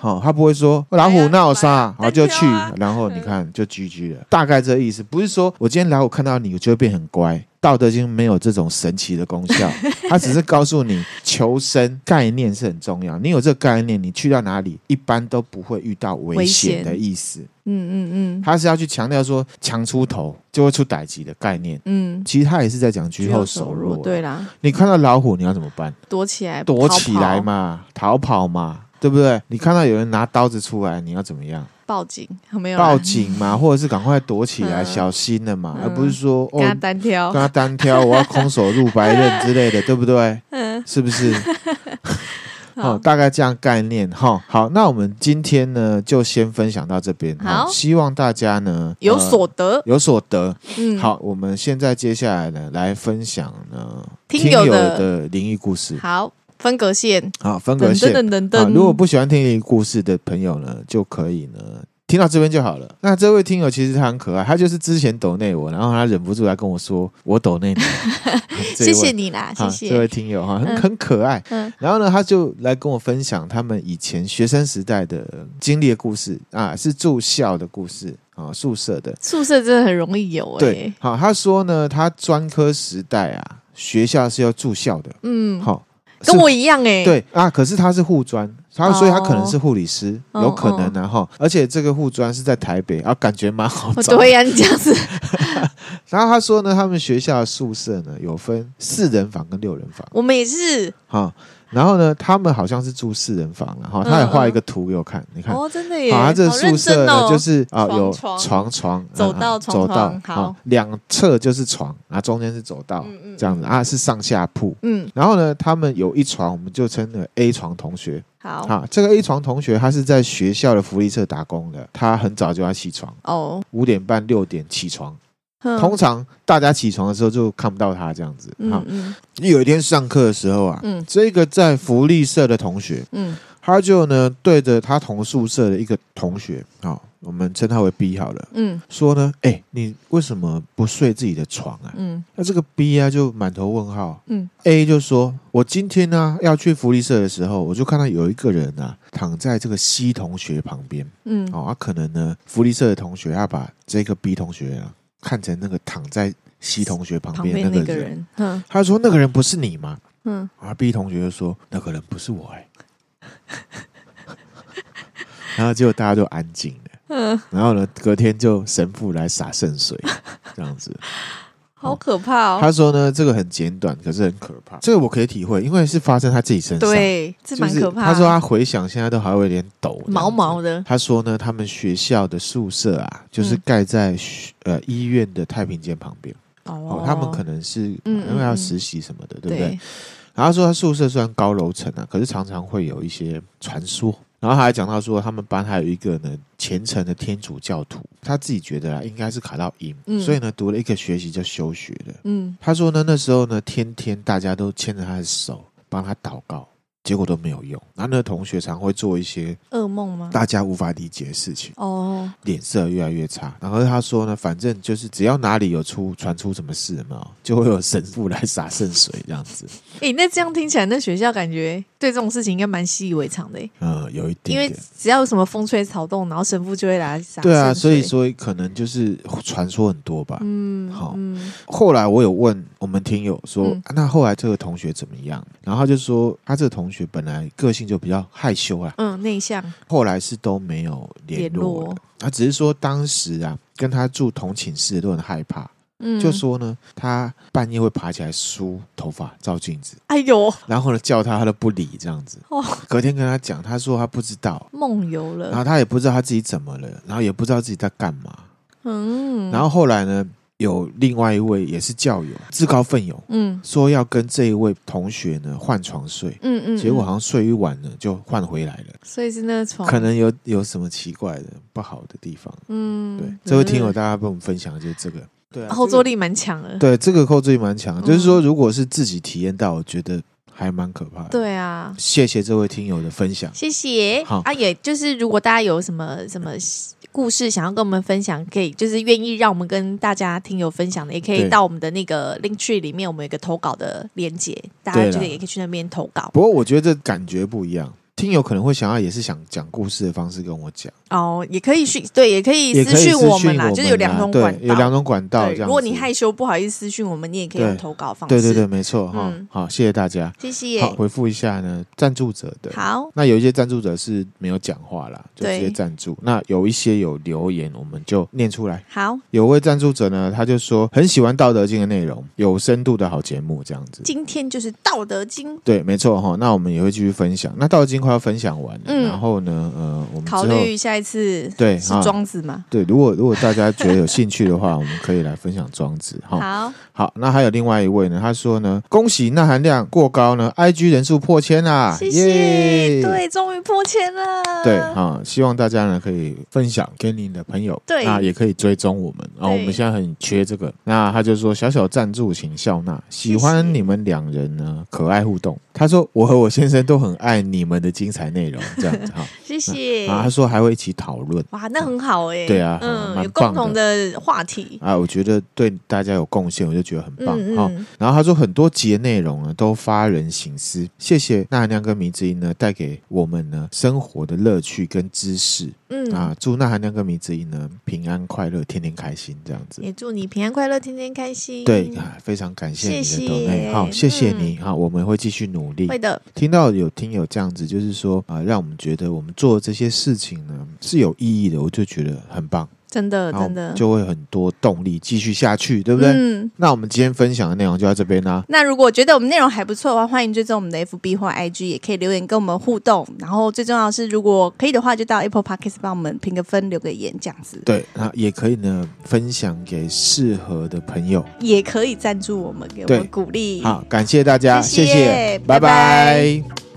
S1: 好、哦，他不会说老虎闹我杀，好就去，然后你看就 GG 了，大概这意思，不是说我今天老虎看到你，我就会变很乖。道德经没有这种神奇的功效，它只是告诉你求生概念是很重要。你有这个概念，你去到哪里一般都不会遇到危险的意思。嗯嗯嗯，他是要去强调说强出头就会出代志的概念。嗯，其实他也是在讲居后手弱。对啦，你看到老虎你要怎么办？
S2: 躲起来，
S1: 躲起来嘛，逃跑嘛。对不对？你看到有人拿刀子出来，你要怎么样？
S2: 报警？没有
S1: 报警嘛，或者是赶快躲起来，小心了嘛，而不是说
S2: 跟他单挑，
S1: 跟他单挑，我要空手入白刃之类的，对不对？嗯，是不是？好，大概这样概念哈。好，那我们今天呢，就先分享到这边。好，希望大家呢
S2: 有所得，
S1: 有所得。嗯，好，我们现在接下来呢，来分享呢听友的灵异故事。
S2: 好。分隔线，
S1: 啊，分隔线。等等等等，如果不喜欢听故事的朋友呢，就可以呢听到这边就好了。那这位听友其实他很可爱，他就是之前抖内我，然后他忍不住来跟我说我抖内你，
S2: 谢谢你啦，谢谢
S1: 这位听友哈，很很可爱。嗯，然后呢，他就来跟我分享他们以前学生时代的经历的故事啊，是住校的故事啊，宿舍的。
S2: 宿舍真的很容易有哎。
S1: 对，好，他说呢，他专科时代啊，学校是要住校的。嗯，好。
S2: 跟我一样哎、欸，
S1: 对啊，可是他是护专，他所以他可能是护理师，哦、有可能然、啊、后，而且这个护专是在台北，啊，感觉蛮好找。
S2: 对呀、啊，你这样子。
S1: 然后他说呢，他们学校的宿舍呢有分四人房跟六人房，
S2: 我们也是。
S1: 好。然后呢，他们好像是住四人房，然后他也画一个图给我看，你看，
S2: 哦，真的耶，
S1: 啊，他这宿舍呢就是啊有床床
S2: 走道
S1: 走道，好，两侧就是床，然后中间是走道，这样子啊是上下铺，嗯，然后呢，他们有一床，我们就称为 A 床同学，
S2: 好，
S1: 好，这个 A 床同学他是在学校的福利社打工的，他很早就要起床，哦，五点半六点起床。通常大家起床的时候就看不到他这样子。好，有一天上课的时候啊，这个在福利社的同学，嗯。他就呢对着他同宿舍的一个同学，好，我们称他为 B 好了，嗯，说呢，哎，你为什么不睡自己的床啊？嗯，那这个 B 啊就满头问号，嗯，A 就说，我今天呢要去福利社的时候，我就看到有一个人啊躺在这个 C 同学旁边，嗯，哦，他可能呢福利社的同学要把这个 B 同学啊。看成那个躺在 C 同学旁边那个人，他说：“那个人不是你吗？”嗯，而 B 同学就说：“那个人不是我。”哎，然后结果大家就安静了。嗯，然后呢，隔天就神父来洒圣水，这样子。
S2: 好可怕哦！
S1: 他说呢，这个很简短，可是很可怕。这个我可以体会，因为是发生他自己身上，
S2: 对，这蛮可怕。
S1: 他说他回想，现在都还会有点抖，
S2: 毛毛的。
S1: 他说呢，他们学校的宿舍啊，就是盖在呃医院的太平间旁边。哦，他们可能是因为要实习什么的，对不对？然后说他宿舍虽然高楼层啊，可是常常会有一些传说。然后他还讲到说，他们班还有一个呢虔诚的天主教徒，他自己觉得啊，应该是卡到音，嗯、所以呢读了一个学期就休学了。嗯，他说呢那时候呢天天大家都牵着他的手帮他祷告。结果都没有用，然后那个同学常会做一些
S2: 噩梦吗？
S1: 大家无法理解的事情哦，脸色越来越差。然后他说呢，反正就是只要哪里有出传出什么事嘛，就会有神父来洒圣水这样子。
S2: 诶，那这样听起来，那学校感觉对这种事情应该蛮习以为常的。
S1: 嗯，有一点，
S2: 因为只要有什么风吹草动，然后神父就会来洒。
S1: 对啊，所以说可能就是传说很多吧。嗯，好。嗯、后来我有问我们听友说，嗯啊、那后来这个同学怎么样？然后他就说，他这个同学。本来个性就比较害羞啊，
S2: 嗯，内向。
S1: 后来是都没有联络，他只是说当时啊，跟他住同寝室的都很害怕。嗯，就说呢，他半夜会爬起来梳头发、照镜子。
S2: 哎呦，
S1: 然后呢，叫他他都不理，这样子。哦，隔天跟他讲，他说他不知道
S2: 梦游了，
S1: 然后他也不知道他自己怎么了，然后也不知道自己在干嘛。嗯，然后后来呢，有另外一位也是教友，自告奋勇，嗯，说要跟这一位同学呢换床睡。嗯嗯，结果好像睡一晚呢，就换回来了。
S2: 所以是那个床，
S1: 可能有有什么奇怪的、不好的地方。嗯，对，这位听友大家跟我们分享的就是这个。对、啊，
S2: 后坐力蛮强的。
S1: 对，这个后坐力蛮强，就是说，如果是自己体验到，我觉得还蛮可怕的。
S2: 对啊，
S1: 谢谢这位听友的分享，
S2: 谢谢。好啊，也就是如果大家有什么什么故事想要跟我们分享，可以就是愿意让我们跟大家听友分享的，也可以到我们的那个 Linktree 里面，我们有一个投稿的连接，大家觉得也可以去那边投稿。
S1: 不过我觉得这感觉不一样。听友可能会想要，也是想讲故事的方式跟我讲
S2: 哦，也可以讯对，也可以私讯我们啦，就是有两种管道，
S1: 有两种管道这样。
S2: 如果你害羞不好意思私讯我们，你也可以用投稿方
S1: 式。对对对，没错哈。好，谢谢大家，
S2: 谢谢。
S1: 好，回复一下呢，赞助者的。
S2: 好，
S1: 那有一些赞助者是没有讲话啦，就直接赞助。那有一些有留言，我们就念出来。
S2: 好，
S1: 有位赞助者呢，他就说很喜欢《道德经》的内容，有深度的好节目这样子。
S2: 今天就是《道德经》。
S1: 对，没错哈。那我们也会继续分享。那《道德经》快要分享完。嗯，然后呢，呃，我们
S2: 考虑下一次
S1: 对
S2: 是庄子吗？
S1: 对，如果如果大家觉得有兴趣的话，我们可以来分享庄子。
S2: 好，
S1: 好，那还有另外一位呢，他说呢，恭喜钠含量过高呢，IG 人数破千啦，
S2: 谢谢，对，终于破千了，
S1: 对，好，希望大家呢可以分享给你的朋友，
S2: 对，
S1: 啊，也可以追踪我们，然后我们现在很缺这个，那他就说小小赞助，请笑纳，喜欢你们两人呢可爱互动，他说我和我先生都很爱你们的精彩内容。这样子哈，
S2: 谢谢。
S1: 啊，他说还会一起讨论，
S2: 哇，那很好哎。
S1: 对啊，
S2: 嗯，有共同的话题
S1: 啊，我觉得对大家有贡献，我就觉得很棒哈。然后他说很多集的内容呢都发人省思，谢谢钠含量跟迷之音呢带给我们呢生活的乐趣跟知识。嗯啊，祝钠含量跟迷之音呢平安快乐，天天开心这样子。
S2: 也祝你平安快乐，天天开心。
S1: 对啊，非常感谢你的抖内，好，谢谢你哈，我们会继续努力。
S2: 会的。
S1: 听到有听友这样子，就是说啊，让我们觉得我们做这些事情呢是有意义的，我就觉得很棒。
S2: 真的，真的
S1: 就会很多动力继续下去，对不对？嗯。那我们今天分享的内容就到这边啦。
S2: 那如果觉得我们内容还不错的话，欢迎追踪我们的 FB 或 IG，也可以留言跟我们互动。然后最重要的是，如果可以的话，就到 Apple Podcast 帮我们评个分，留个言，这样子。
S1: 对，那也可以呢，分享给适合的朋友，
S2: 也可以赞助我们，给我们鼓励。
S1: 好，感谢大家，谢谢，谢谢拜拜。拜拜。